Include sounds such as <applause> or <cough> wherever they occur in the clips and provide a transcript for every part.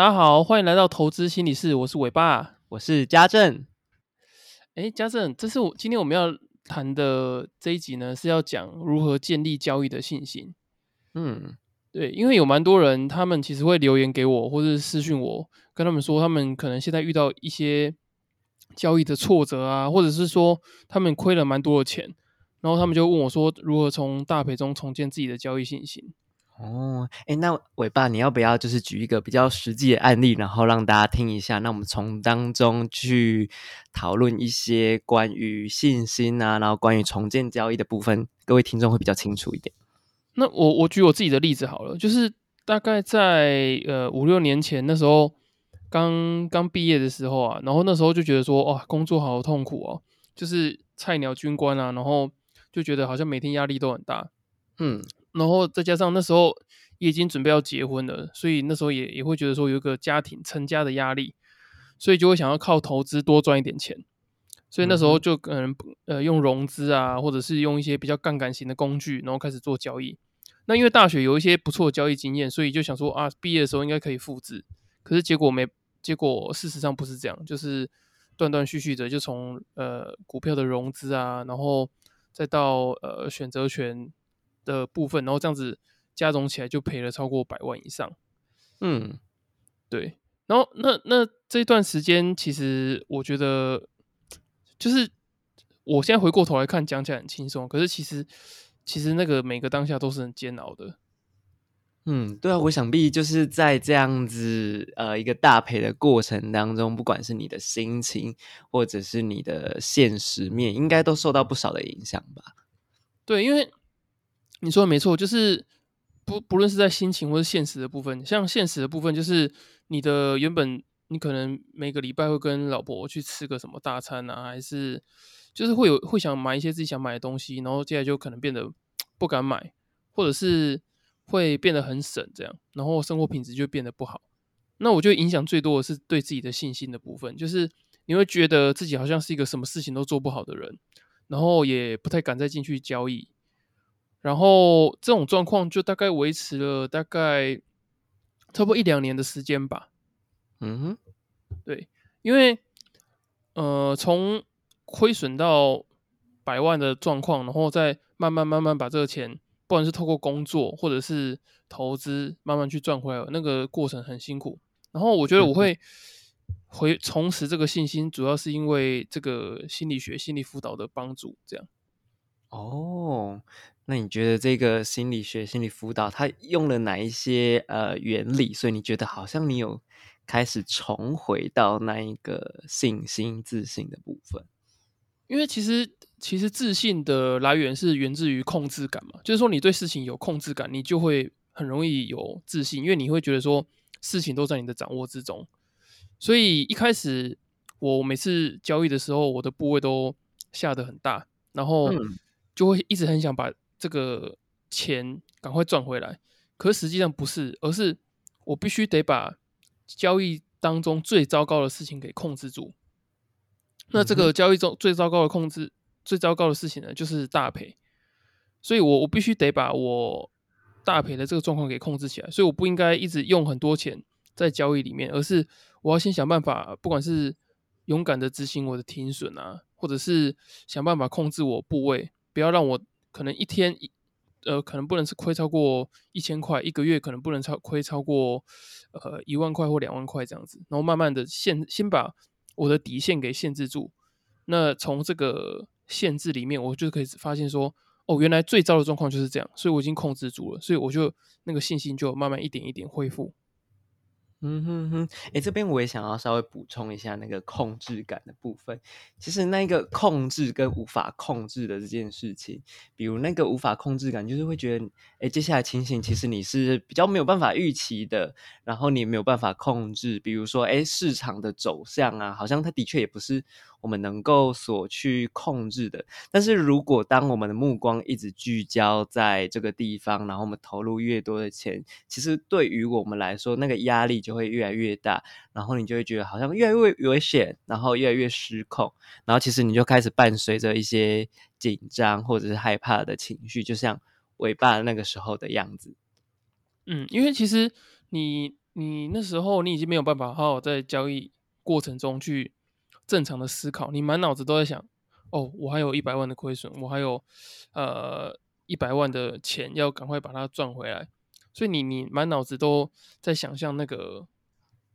大家好，欢迎来到投资心理室，我是伟爸，我是家政。哎，家政，这是我今天我们要谈的这一集呢，是要讲如何建立交易的信心。嗯，对，因为有蛮多人，他们其实会留言给我，或者是私讯我，跟他们说他们可能现在遇到一些交易的挫折啊，或者是说他们亏了蛮多的钱，然后他们就问我说，如何从大赔中重建自己的交易信心。哦，哎，那伟爸，你要不要就是举一个比较实际的案例，然后让大家听一下？那我们从当中去讨论一些关于信心啊，然后关于重建交易的部分，各位听众会比较清楚一点。那我我举我自己的例子好了，就是大概在呃五六年前那时候刚刚毕业的时候啊，然后那时候就觉得说，哇，工作好痛苦哦，就是菜鸟军官啊，然后就觉得好像每天压力都很大，嗯。然后再加上那时候也已经准备要结婚了，所以那时候也也会觉得说有一个家庭成家的压力，所以就会想要靠投资多赚一点钱，所以那时候就可能呃用融资啊，或者是用一些比较杠杆型的工具，然后开始做交易。那因为大学有一些不错的交易经验，所以就想说啊，毕业的时候应该可以复制。可是结果没，结果事实上不是这样，就是断断续续的就从呃股票的融资啊，然后再到呃选择权。的部分，然后这样子加总起来就赔了超过百万以上。嗯，对。然后那那这段时间，其实我觉得，就是我现在回过头来看，讲起来很轻松，可是其实其实那个每个当下都是很煎熬的。嗯，对啊，我想必就是在这样子呃一个大赔的过程当中，不管是你的心情或者是你的现实面，应该都受到不少的影响吧？对，因为。你说的没错，就是不不论是在心情或是现实的部分，像现实的部分，就是你的原本你可能每个礼拜会跟老婆去吃个什么大餐啊，还是就是会有会想买一些自己想买的东西，然后接下来就可能变得不敢买，或者是会变得很省这样，然后生活品质就变得不好。那我觉得影响最多的是对自己的信心的部分，就是你会觉得自己好像是一个什么事情都做不好的人，然后也不太敢再进去交易。然后这种状况就大概维持了大概差不多一两年的时间吧。嗯哼，对，因为呃，从亏损到百万的状况，然后再慢慢慢慢把这个钱，不管是透过工作或者是投资，慢慢去赚回来，那个过程很辛苦。然后我觉得我会 <laughs> 回重拾这个信心，主要是因为这个心理学、心理辅导的帮助。这样。哦。那你觉得这个心理学、心理辅导，它用了哪一些呃原理？所以你觉得好像你有开始重回到那一个信心、自信的部分？因为其实其实自信的来源是源自于控制感嘛，就是说你对事情有控制感，你就会很容易有自信，因为你会觉得说事情都在你的掌握之中。所以一开始我每次交易的时候，我的部位都下得很大，然后就会一直很想把。这个钱赶快赚回来，可实际上不是，而是我必须得把交易当中最糟糕的事情给控制住。那这个交易中最糟糕的控制、最糟糕的事情呢，就是大赔。所以我我必须得把我大赔的这个状况给控制起来。所以我不应该一直用很多钱在交易里面，而是我要先想办法，不管是勇敢的执行我的停损啊，或者是想办法控制我部位，不要让我。可能一天一呃，可能不能是亏超过一千块，一个月可能不能超亏超过呃一万块或两万块这样子，然后慢慢的限先把我的底线给限制住。那从这个限制里面，我就可以发现说，哦，原来最糟的状况就是这样，所以我已经控制住了，所以我就那个信心就慢慢一点一点恢复。嗯哼哼，哎，这边我也想要稍微补充一下那个控制感的部分。其实那个控制跟无法控制的这件事情，比如那个无法控制感，就是会觉得，哎，接下来情形其实你是比较没有办法预期的，然后你没有办法控制。比如说，哎，市场的走向啊，好像它的确也不是。我们能够所去控制的，但是如果当我们的目光一直聚焦在这个地方，然后我们投入越多的钱，其实对于我们来说，那个压力就就会越来越大，然后你就会觉得好像越来越危险，然后越来越失控，然后其实你就开始伴随着一些紧张或者是害怕的情绪，就像尾巴那个时候的样子。嗯，因为其实你你那时候你已经没有办法好好在交易过程中去正常的思考，你满脑子都在想，哦，我还有一百万的亏损，我还有呃一百万的钱要赶快把它赚回来，所以你你满脑子都在想象那个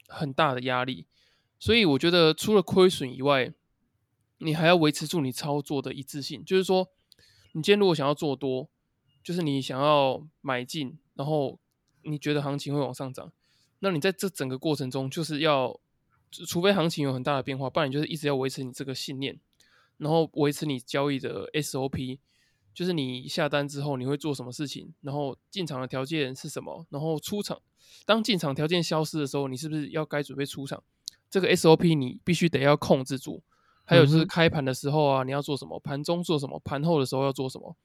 很大的压力，所以我觉得除了亏损以外，你还要维持住你操作的一致性，就是说，你今天如果想要做多，就是你想要买进，然后你觉得行情会往上涨，那你在这整个过程中，就是要，除非行情有很大的变化，不然你就是一直要维持你这个信念，然后维持你交易的 SOP，就是你下单之后你会做什么事情，然后进场的条件是什么，然后出场，当进场条件消失的时候，你是不是要该准备出场？这个 SOP 你必须得要控制住。还有就是开盘的时候啊，你要做什么？盘中做什么？盘后的时候要做什么？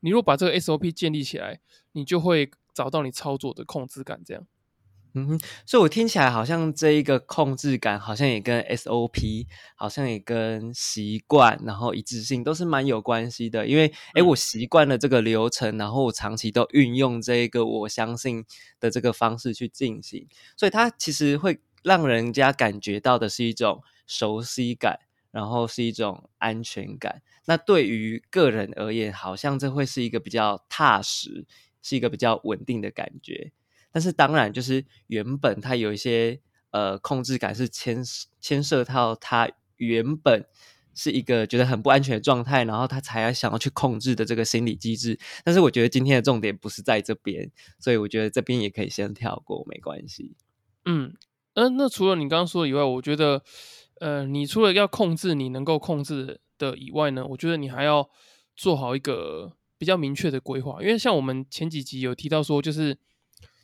你如果把这个 SOP 建立起来，你就会找到你操作的控制感。这样，嗯哼，所以我听起来好像这一个控制感，好像也跟 SOP，好像也跟习惯，然后一致性都是蛮有关系的。因为，哎，我习惯了这个流程，然后我长期都运用这一个我相信的这个方式去进行，所以它其实会让人家感觉到的是一种熟悉感。然后是一种安全感。那对于个人而言，好像这会是一个比较踏实，是一个比较稳定的感觉。但是当然，就是原本它有一些呃控制感，是牵牵涉到它原本是一个觉得很不安全的状态，然后他才要想要去控制的这个心理机制。但是我觉得今天的重点不是在这边，所以我觉得这边也可以先跳过，没关系。嗯嗯，那除了你刚刚说的以外，我觉得。呃，你除了要控制你能够控制的以外呢，我觉得你还要做好一个比较明确的规划。因为像我们前几集有提到说，就是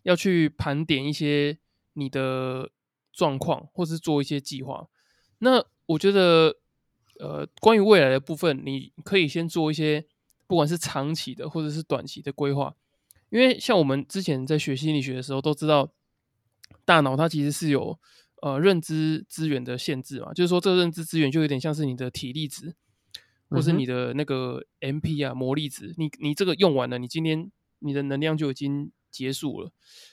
要去盘点一些你的状况，或是做一些计划。那我觉得，呃，关于未来的部分，你可以先做一些，不管是长期的或者是短期的规划。因为像我们之前在学心理学的时候，都知道大脑它其实是有。呃，认知资源的限制嘛，就是说，这个认知资源就有点像是你的体力值，或是你的那个 MP 啊，魔力值。你你这个用完了，你今天你的能量就已经结束了。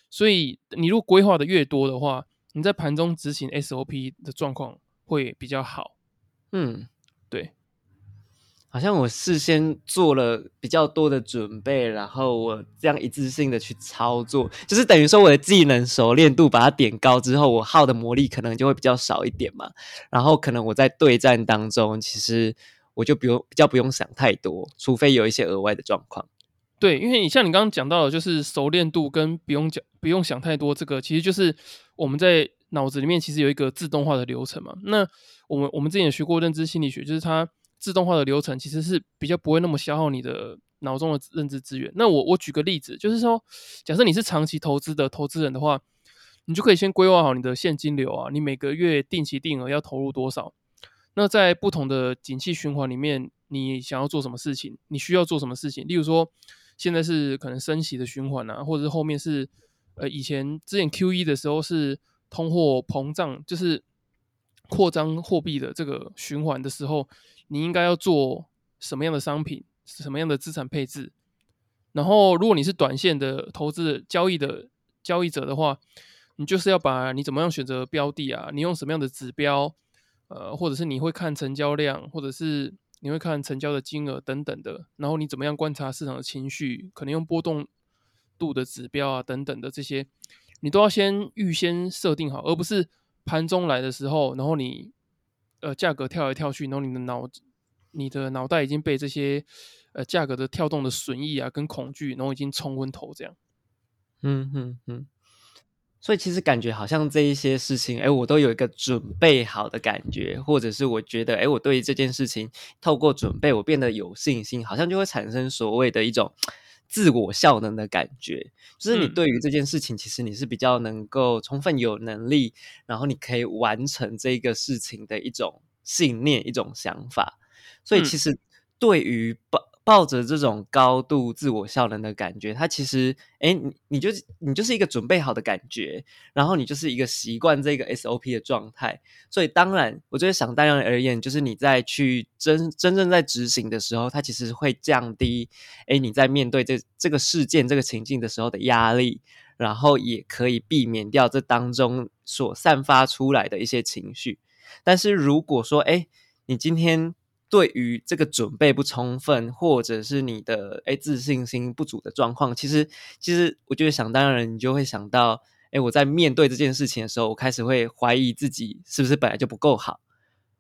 所以，你如果规划的越多的话，你在盘中执行 SOP 的状况会比较好。嗯，对。好像我事先做了比较多的准备，然后我这样一次性的去操作，就是等于说我的技能熟练度把它点高之后，我耗的魔力可能就会比较少一点嘛。然后可能我在对战当中，其实我就不用比较不用想太多，除非有一些额外的状况。对，因为你像你刚刚讲到的，就是熟练度跟不用讲不用想太多，这个其实就是我们在脑子里面其实有一个自动化的流程嘛。那我们我们之前也学过认知心理学，就是它。自动化的流程其实是比较不会那么消耗你的脑中的认知资源。那我我举个例子，就是说，假设你是长期投资的投资人的话，你就可以先规划好你的现金流啊，你每个月定期定额要投入多少。那在不同的景气循环里面，你想要做什么事情？你需要做什么事情？例如说，现在是可能升息的循环啊，或者是后面是呃以前之前 Q E 的时候是通货膨胀，就是扩张货币的这个循环的时候。你应该要做什么样的商品，什么样的资产配置？然后，如果你是短线的投资交易的交易者的话，你就是要把你怎么样选择标的啊？你用什么样的指标？呃，或者是你会看成交量，或者是你会看成交的金额等等的。然后你怎么样观察市场的情绪？可能用波动度的指标啊等等的这些，你都要先预先设定好，而不是盘中来的时候，然后你。呃，价格跳来跳去，然后你的脑，你的脑袋已经被这些呃价格的跳动的损益啊跟恐惧，然后已经冲昏头这样。嗯嗯嗯。所以其实感觉好像这一些事情，哎，我都有一个准备好的感觉，或者是我觉得，哎，我对于这件事情透过准备，我变得有信心，好像就会产生所谓的一种。自我效能的感觉，就是你对于这件事情，其实你是比较能够充分有能力，然后你可以完成这个事情的一种信念、一种想法。所以，其实对于不。抱着这种高度自我效能的感觉，它其实，哎，你你就你就是一个准备好的感觉，然后你就是一个习惯这个 SOP 的状态，所以当然，我觉得想当然而言，就是你在去真真正在执行的时候，它其实会降低，哎，你在面对这这个事件这个情境的时候的压力，然后也可以避免掉这当中所散发出来的一些情绪。但是如果说，哎，你今天对于这个准备不充分，或者是你的哎自信心不足的状况，其实其实我觉得想当然，你就会想到，哎，我在面对这件事情的时候，我开始会怀疑自己是不是本来就不够好，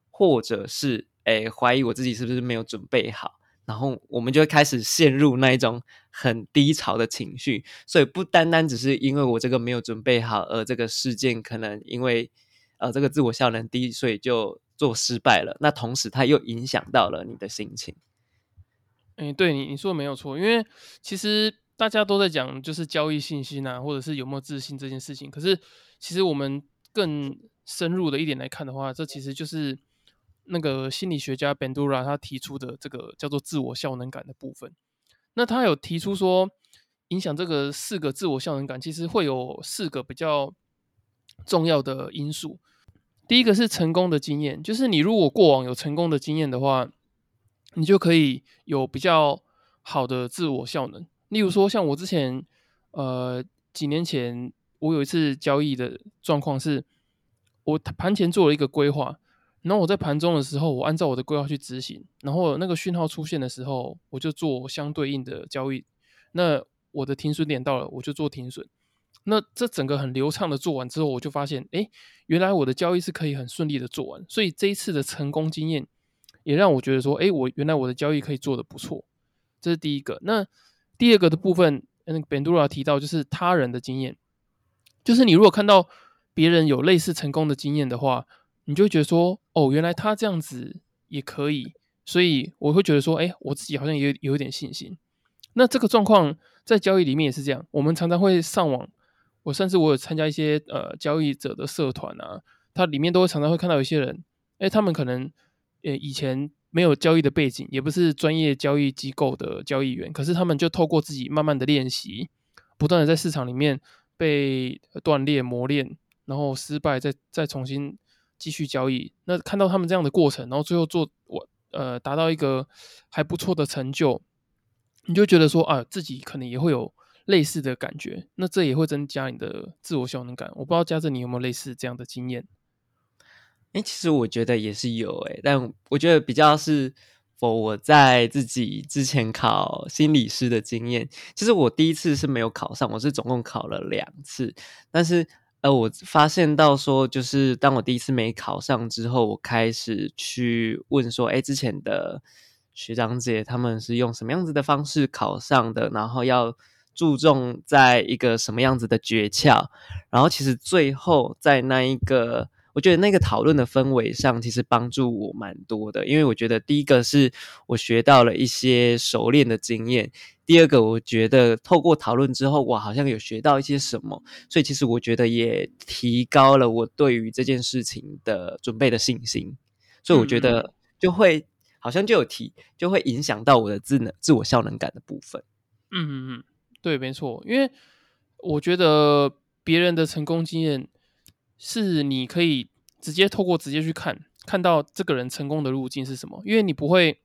或者是哎怀疑我自己是不是没有准备好。然后我们就会开始陷入那一种很低潮的情绪，所以不单单只是因为我这个没有准备好，而这个事件可能因为呃这个自我效能低，所以就做失败了。那同时它又影响到了你的心情。哎，对你你说的没有错，因为其实大家都在讲就是交易信心啊，或者是有没有自信这件事情。可是其实我们更深入的一点来看的话，这其实就是。那个心理学家 Bandura 他提出的这个叫做自我效能感的部分，那他有提出说，影响这个四个自我效能感，其实会有四个比较重要的因素。第一个是成功的经验，就是你如果过往有成功的经验的话，你就可以有比较好的自我效能。例如说，像我之前，呃，几年前我有一次交易的状况是，我盘前做了一个规划。然后我在盘中的时候，我按照我的规划去执行，然后那个讯号出现的时候，我就做相对应的交易。那我的停损点到了，我就做停损。那这整个很流畅的做完之后，我就发现，哎，原来我的交易是可以很顺利的做完。所以这一次的成功经验，也让我觉得说，哎，我原来我的交易可以做的不错。这是第一个。那第二个的部分，那个 Bandura 提到就是他人的经验，就是你如果看到别人有类似成功的经验的话。你就会觉得说，哦，原来他这样子也可以，所以我会觉得说，哎，我自己好像也有一点信心。那这个状况在交易里面也是这样，我们常常会上网，我甚至我有参加一些呃交易者的社团啊，它里面都会常常会看到有些人，哎，他们可能呃以前没有交易的背景，也不是专业交易机构的交易员，可是他们就透过自己慢慢的练习，不断的在市场里面被锻炼磨练，然后失败再再重新。继续交易，那看到他们这样的过程，然后最后做我呃达到一个还不错的成就，你就觉得说啊，自己可能也会有类似的感觉，那这也会增加你的自我效能感。我不知道嘉正你有没有类似这样的经验？哎，其实我觉得也是有哎，但我觉得比较是否我在自己之前考心理师的经验，其实我第一次是没有考上，我是总共考了两次，但是。呃，我发现到说，就是当我第一次没考上之后，我开始去问说，哎，之前的学长姐他们是用什么样子的方式考上的？然后要注重在一个什么样子的诀窍？然后其实最后在那一个。我觉得那个讨论的氛围上，其实帮助我蛮多的。因为我觉得第一个是我学到了一些熟练的经验，第二个我觉得透过讨论之后，我好像有学到一些什么，所以其实我觉得也提高了我对于这件事情的准备的信心。所以我觉得就会好像就有提，就会影响到我的自能自我效能感的部分。嗯嗯嗯，对，没错。因为我觉得别人的成功经验。是你可以直接透过直接去看，看到这个人成功的路径是什么，因为你不会，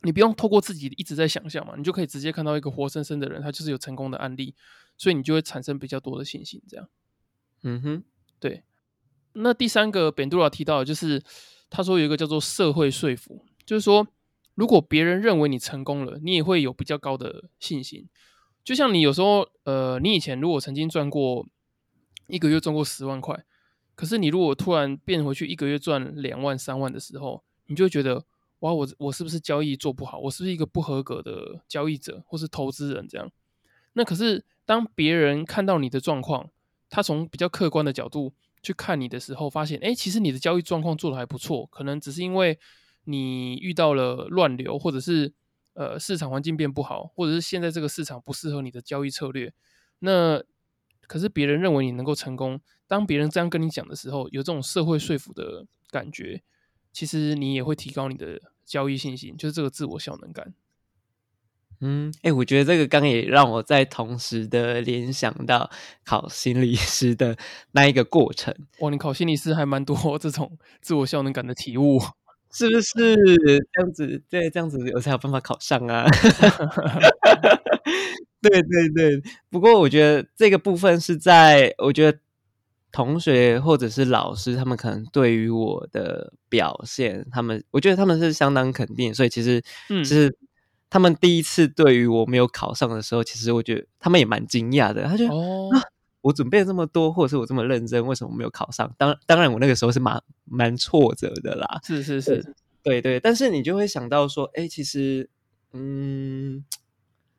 你不用透过自己一直在想象嘛，你就可以直接看到一个活生生的人，他就是有成功的案例，所以你就会产生比较多的信心。这样，嗯哼，对。那第三个，本杜拉提到的就是他说有一个叫做社会说服，就是说如果别人认为你成功了，你也会有比较高的信心。就像你有时候，呃，你以前如果曾经赚过一个月赚过十万块。可是你如果突然变回去一个月赚两万三万的时候，你就觉得哇，我我是不是交易做不好？我是不是一个不合格的交易者或是投资人？这样，那可是当别人看到你的状况，他从比较客观的角度去看你的时候，发现哎，其实你的交易状况做的还不错，可能只是因为你遇到了乱流，或者是呃市场环境变不好，或者是现在这个市场不适合你的交易策略。那可是别人认为你能够成功。当别人这样跟你讲的时候，有这种社会说服的感觉，其实你也会提高你的交易信心，就是这个自我效能感。嗯，哎，我觉得这个刚也让我在同时的联想到考心理师的那一个过程。哇，你考心理师还蛮多 <laughs> 这种自我效能感的体悟。是不是这样子？对，这样子我才有办法考上啊。<laughs> 对对对，不过我觉得这个部分是在，我觉得同学或者是老师，他们可能对于我的表现，他们我觉得他们是相当肯定，所以其实，嗯其实他们第一次对于我没有考上的时候，其实我觉得他们也蛮惊讶的，他觉得、哦，啊，我准备了这么多，或者是我这么认真，为什么没有考上？当当然，我那个时候是蛮蛮挫折的啦。是是是，对对，但是你就会想到说，哎，其实，嗯，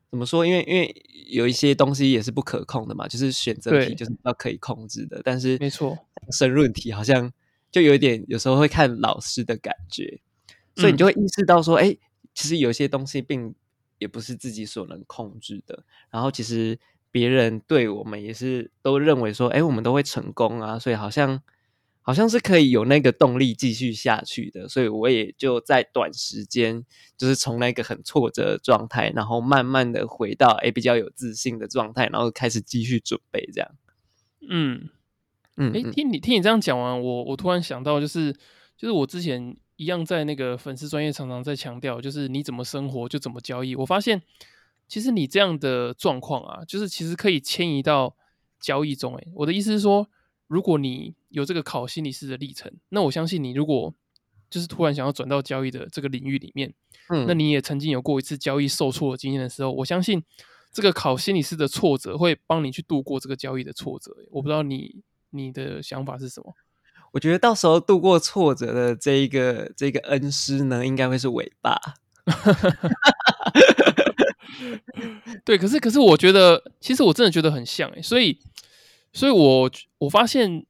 怎么说？因为因为有一些东西也是不可控的嘛，就是选择题就是要可以控制的，但是没错，申论题好像就有一点，有时候会看老师的感觉，所以你就会意识到说，哎、其实有些东西并也不是自己所能控制的。然后其实别人对我们也是都认为说，哎，我们都会成功啊，所以好像好像是可以有那个动力继续下去的。所以我也就在短时间，就是从那个很挫折的状态，然后慢慢的回到哎比较有自信的状态，然后开始继续准备这样。嗯。嗯哎听你听你这样讲完，我我突然想到，就是就是我之前一样在那个粉丝专业常常在强调，就是你怎么生活就怎么交易。我发现其实你这样的状况啊，就是其实可以迁移到交易中。诶，我的意思是说，如果你有这个考心理师的历程，那我相信你如果就是突然想要转到交易的这个领域里面，嗯，那你也曾经有过一次交易受挫的经验的时候，我相信这个考心理师的挫折会帮你去度过这个交易的挫折。我不知道你你的想法是什么？我觉得到时候度过挫折的这一个这个恩师呢，应该会是尾巴。<laughs> <laughs> 对，可是可是我觉得，其实我真的觉得很像，所以所以我我发现，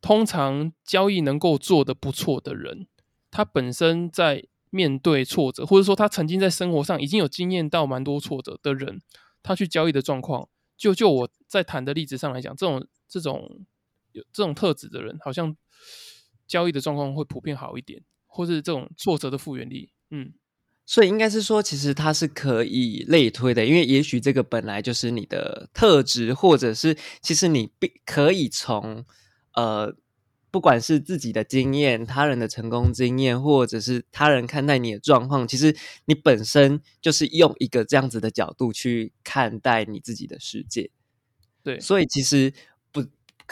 通常交易能够做得不错的人，他本身在面对挫折，或者说他曾经在生活上已经有经验到蛮多挫折的人，他去交易的状况，就就我在谈的例子上来讲，这种这种有这种特质的人，好像交易的状况会普遍好一点，或是这种挫折的复原力，嗯。所以应该是说，其实它是可以类推的，因为也许这个本来就是你的特质，或者是其实你必可以从呃，不管是自己的经验、他人的成功经验，或者是他人看待你的状况，其实你本身就是用一个这样子的角度去看待你自己的世界。对，所以其实不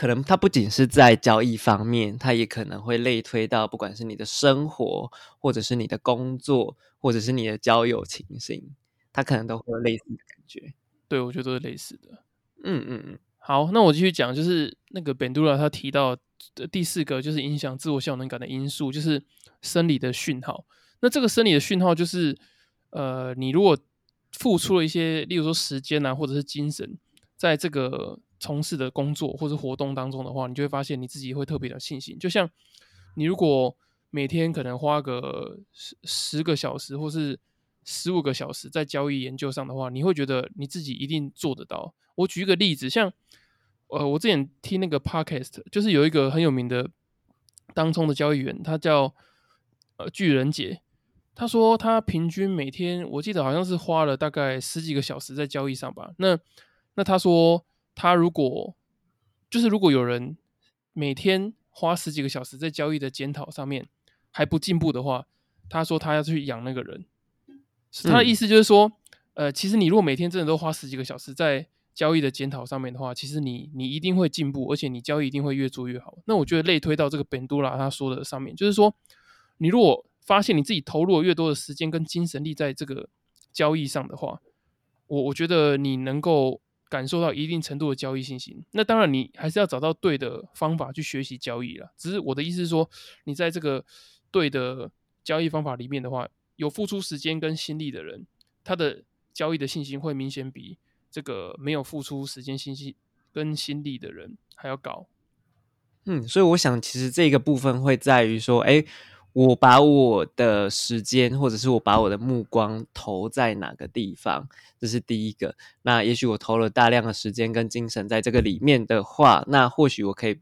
可能，它不仅是在交易方面，它也可能会类推到不管是你的生活，或者是你的工作，或者是你的交友情形，它可能都会有类似的感觉。对，我觉得都是类似的。嗯嗯嗯，好，那我继续讲，就是那个本杜拉他提到的第四个，就是影响自我效能感的因素，就是生理的讯号。那这个生理的讯号就是，呃，你如果付出了一些，例如说时间啊，或者是精神，在这个从事的工作或者活动当中的话，你就会发现你自己会特别的信心。就像你如果每天可能花个十十个小时，或是十五个小时在交易研究上的话，你会觉得你自己一定做得到。我举一个例子，像呃，我之前听那个 podcast，就是有一个很有名的当冲的交易员，他叫呃巨人姐。他说他平均每天，我记得好像是花了大概十几个小时在交易上吧。那那他说他如果就是如果有人每天花十几个小时在交易的检讨上面还不进步的话，他说他要去养那个人。他的意思就是说，呃，其实你如果每天真的都花十几个小时在交易的检讨上面的话，其实你你一定会进步，而且你交易一定会越做越好。那我觉得类推到这个本杜拉他说的上面，就是说，你如果发现你自己投入了越多的时间跟精神力在这个交易上的话，我我觉得你能够感受到一定程度的交易信心。那当然，你还是要找到对的方法去学习交易了。只是我的意思是说，你在这个对的交易方法里面的话，有付出时间跟心力的人，他的交易的信心会明显比这个没有付出时间、信息跟心力的人还要高。嗯，所以我想，其实这个部分会在于说，哎，我把我的时间，或者是我把我的目光投在哪个地方，这是第一个。那也许我投了大量的时间跟精神在这个里面的话，那或许我可以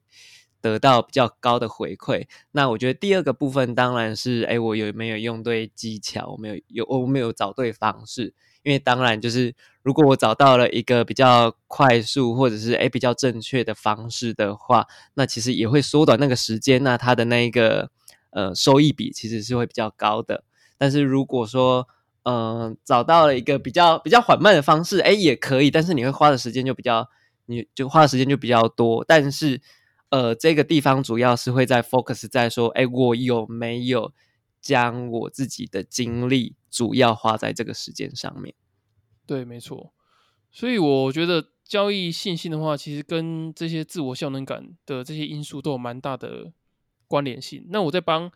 得到比较高的回馈。那我觉得第二个部分当然是，哎，我有没有用对技巧？我没有有我没有找对方式？因为当然就是，如果我找到了一个比较快速或者是诶比较正确的方式的话，那其实也会缩短那个时间。那它的那一个呃收益比其实是会比较高的。但是如果说嗯找到了一个比较比较缓慢的方式，哎也可以，但是你会花的时间就比较，你就花的时间就比较多。但是呃这个地方主要是会在 focus 在说，哎我有没有将我自己的精力主要花在这个时间上面？对，没错。所以我觉得交易信心的话，其实跟这些自我效能感的这些因素都有蛮大的关联性。那我再帮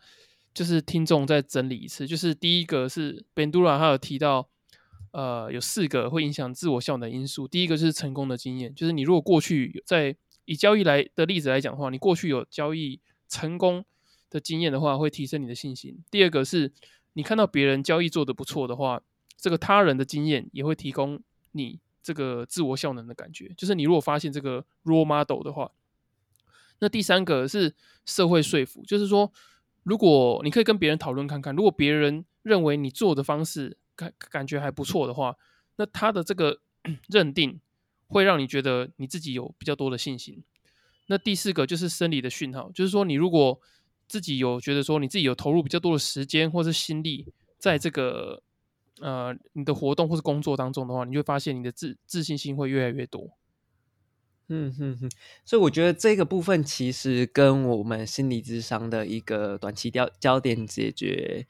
就是听众再整理一次，就是第一个是 Bendura 他有提到，呃，有四个会影响自我效能因素。第一个就是成功的经验，就是你如果过去在以交易来的例子来讲的话，你过去有交易成功的经验的话，会提升你的信心。第二个是你看到别人交易做得不错的话，这个他人的经验也会提供你。这个自我效能的感觉，就是你如果发现这个 role model 的话，那第三个是社会说服，就是说，如果你可以跟别人讨论看看，如果别人认为你做的方式感感觉还不错的话，那他的这个 <clears throat> 认定会让你觉得你自己有比较多的信心。那第四个就是生理的讯号，就是说，你如果自己有觉得说你自己有投入比较多的时间或是心力在这个。呃，你的活动或是工作当中的话，你就发现你的自自信心会越来越多。嗯哼哼，所以我觉得这个部分其实跟我们心理智商的一个短期焦焦点解决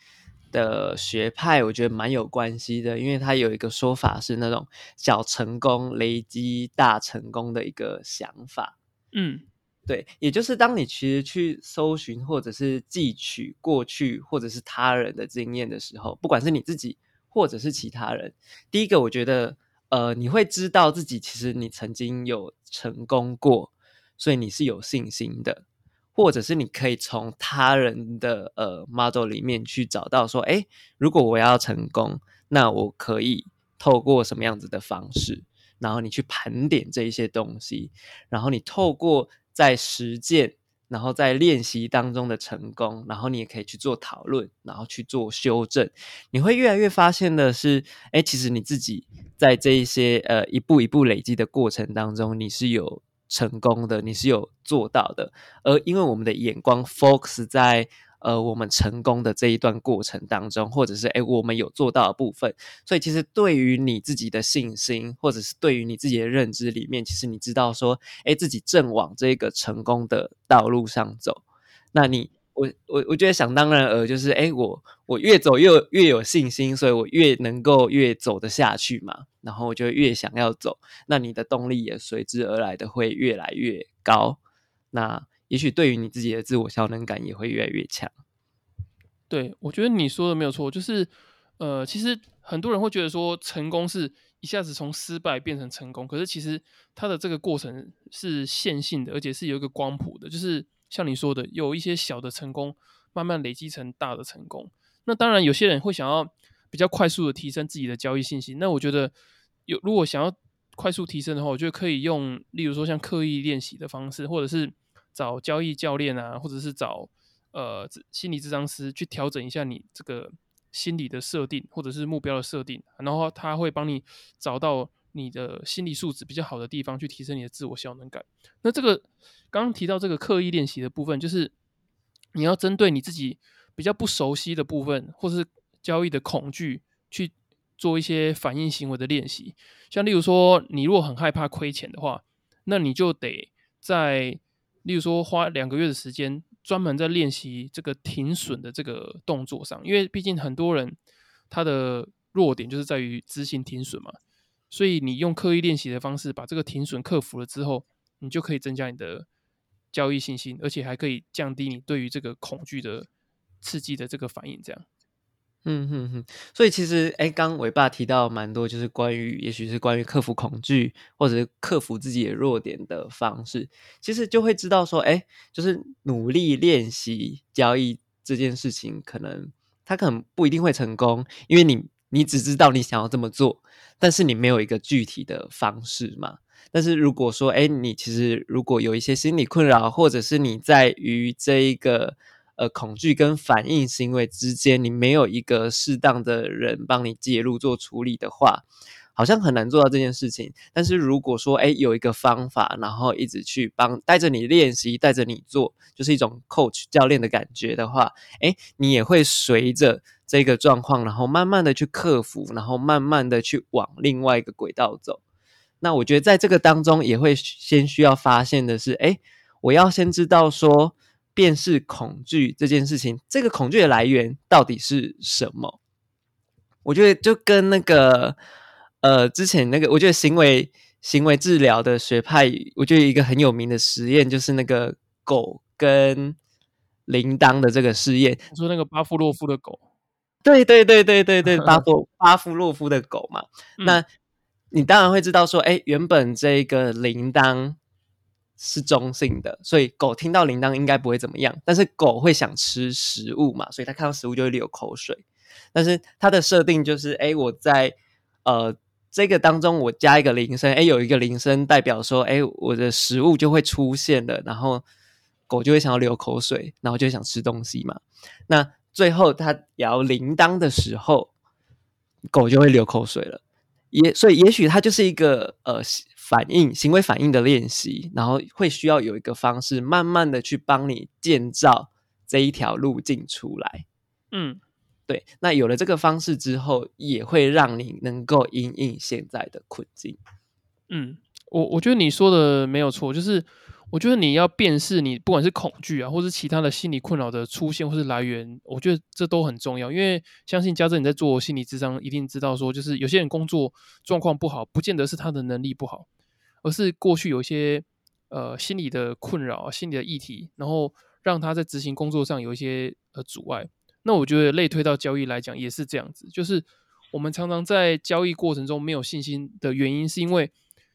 的学派，我觉得蛮有关系的，因为它有一个说法是那种小成功累积大成功的一个想法。嗯，对，也就是当你其实去搜寻或者是汲取过去或者是他人的经验的时候，不管是你自己。或者是其他人，第一个我觉得，呃，你会知道自己其实你曾经有成功过，所以你是有信心的，或者是你可以从他人的呃 model 里面去找到说，哎，如果我要成功，那我可以透过什么样子的方式，然后你去盘点这一些东西，然后你透过在实践。然后在练习当中的成功，然后你也可以去做讨论，然后去做修正。你会越来越发现的是，哎，其实你自己在这一些呃一步一步累积的过程当中，你是有成功的，你是有做到的。而因为我们的眼光 focus 在。呃，我们成功的这一段过程当中，或者是哎，我们有做到的部分，所以其实对于你自己的信心，或者是对于你自己的认知里面，其实你知道说，哎，自己正往这个成功的道路上走。那你，我，我，我觉得想当然而就是，哎，我，我越走越越有信心，所以我越能够越走得下去嘛。然后我就越想要走，那你的动力也随之而来的会越来越高。那。也许对于你自己的自我效能感也会越来越强。对，我觉得你说的没有错，就是呃，其实很多人会觉得说成功是一下子从失败变成成功，可是其实它的这个过程是线性的，而且是有一个光谱的，就是像你说的，有一些小的成功慢慢累积成大的成功。那当然，有些人会想要比较快速的提升自己的交易信心。那我觉得有如果想要快速提升的话，我觉得可以用，例如说像刻意练习的方式，或者是。找交易教练啊，或者是找呃心理智商师去调整一下你这个心理的设定，或者是目标的设定，然后他会帮你找到你的心理素质比较好的地方，去提升你的自我效能感。那这个刚刚提到这个刻意练习的部分，就是你要针对你自己比较不熟悉的部分，或是交易的恐惧，去做一些反应行为的练习。像例如说，你如果很害怕亏钱的话，那你就得在例如说，花两个月的时间专门在练习这个停损的这个动作上，因为毕竟很多人他的弱点就是在于执行停损嘛，所以你用刻意练习的方式把这个停损克服了之后，你就可以增加你的交易信心，而且还可以降低你对于这个恐惧的刺激的这个反应，这样。嗯哼哼，所以其实，哎，刚伟爸提到蛮多，就是关于，也许是关于克服恐惧，或者是克服自己的弱点的方式。其实就会知道说，哎，就是努力练习交易这件事情，可能他可能不一定会成功，因为你你只知道你想要这么做，但是你没有一个具体的方式嘛。但是如果说，哎，你其实如果有一些心理困扰，或者是你在于这一个。呃，恐惧跟反应行为之间，你没有一个适当的人帮你介入做处理的话，好像很难做到这件事情。但是如果说，哎，有一个方法，然后一直去帮带着你练习，带着你做，就是一种 coach 教练的感觉的话，哎，你也会随着这个状况，然后慢慢的去克服，然后慢慢的去往另外一个轨道走。那我觉得在这个当中，也会先需要发现的是，哎，我要先知道说。辨识恐惧这件事情，这个恐惧的来源到底是什么？我觉得就跟那个呃，之前那个，我觉得行为行为治疗的学派，我觉得一个很有名的实验就是那个狗跟铃铛的这个试验。你说那个巴夫洛夫的狗？对对对对对对，<laughs> 巴夫巴夫洛夫的狗嘛。那你当然会知道说，哎，原本这个铃铛。是中性的，所以狗听到铃铛应该不会怎么样。但是狗会想吃食物嘛，所以它看到食物就会流口水。但是它的设定就是，哎，我在呃这个当中我加一个铃声，哎，有一个铃声代表说，哎，我的食物就会出现了，然后狗就会想要流口水，然后就想吃东西嘛。那最后它摇铃铛的时候，狗就会流口水了。也所以也许它就是一个呃。反应行为反应的练习，然后会需要有一个方式，慢慢的去帮你建造这一条路径出来。嗯，对。那有了这个方式之后，也会让你能够应应现在的困境。嗯，我我觉得你说的没有错，就是我觉得你要辨识你不管是恐惧啊，或是其他的心理困扰的出现或是来源，我觉得这都很重要。因为相信嘉正你在做心理智商，一定知道说，就是有些人工作状况不好，不见得是他的能力不好。而是过去有一些呃心理的困扰、心理的议题，然后让他在执行工作上有一些呃阻碍。那我觉得类推到交易来讲也是这样子，就是我们常常在交易过程中没有信心的原因，是因为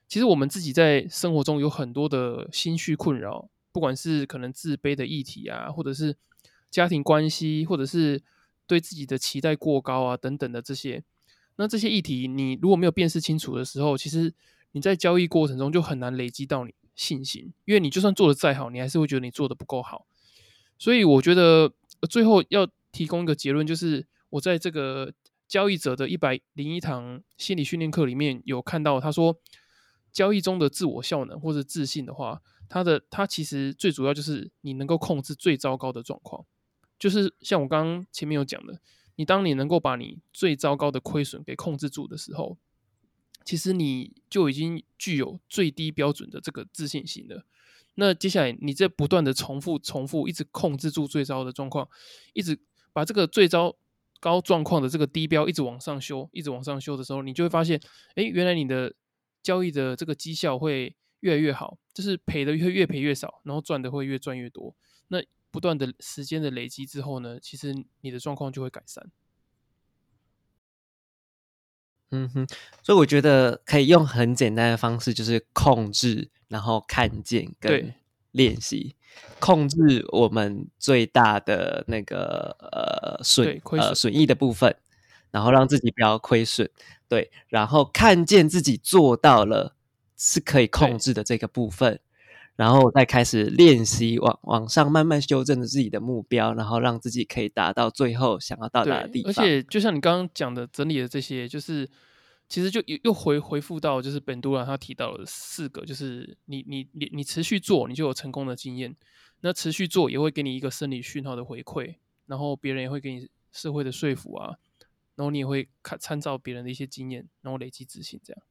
其实我们自己在生活中有很多的心绪困扰，不管是可能自卑的议题啊，或者是家庭关系，或者是对自己的期待过高啊等等的这些。那这些议题你如果没有辨识清楚的时候，其实。你在交易过程中就很难累积到你信心，因为你就算做的再好，你还是会觉得你做的不够好。所以我觉得最后要提供一个结论，就是我在这个交易者的一百零一堂心理训练课里面有看到，他说交易中的自我效能或者自信的话，他的他其实最主要就是你能够控制最糟糕的状况，就是像我刚刚前面有讲的，你当你能够把你最糟糕的亏损给控制住的时候。其实你就已经具有最低标准的这个自信心了。那接下来你在不断的重复、重复，一直控制住最糟的状况，一直把这个最糟高状况的这个低标一直往上修，一直往上修的时候，你就会发现，哎，原来你的交易的这个绩效会越来越好，就是赔的会越赔越少，然后赚的会越赚越多。那不断的时间的累积之后呢，其实你的状况就会改善。嗯哼，所以我觉得可以用很简单的方式，就是控制，然后看见跟练习，控制我们最大的那个呃损呃损益的部分，然后让自己不要亏损，对，然后看见自己做到了是可以控制的这个部分，然后再开始练习往往上慢慢修正自己的目标，然后让自己可以达到最后想要到达的地方。而且就像你刚刚讲的整理的这些，就是。其实就又又回回复到，就是本都拉他提到了四个，就是你你你你持续做，你就有成功的经验。那持续做也会给你一个生理讯号的回馈，然后别人也会给你社会的说服啊，然后你也会看参照别人的一些经验，然后累积自信这样。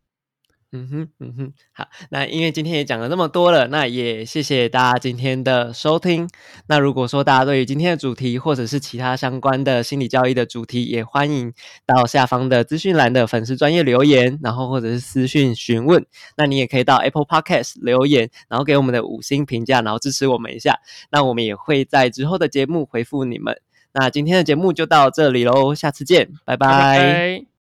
嗯哼，嗯哼，好，那因为今天也讲了那么多了，那也谢谢大家今天的收听。那如果说大家对于今天的主题或者是其他相关的心理教育的主题，也欢迎到下方的资讯栏的粉丝专业留言，然后或者是私讯询问。那你也可以到 Apple Podcast 留言，然后给我们的五星评价，然后支持我们一下。那我们也会在之后的节目回复你们。那今天的节目就到这里喽，下次见，拜拜。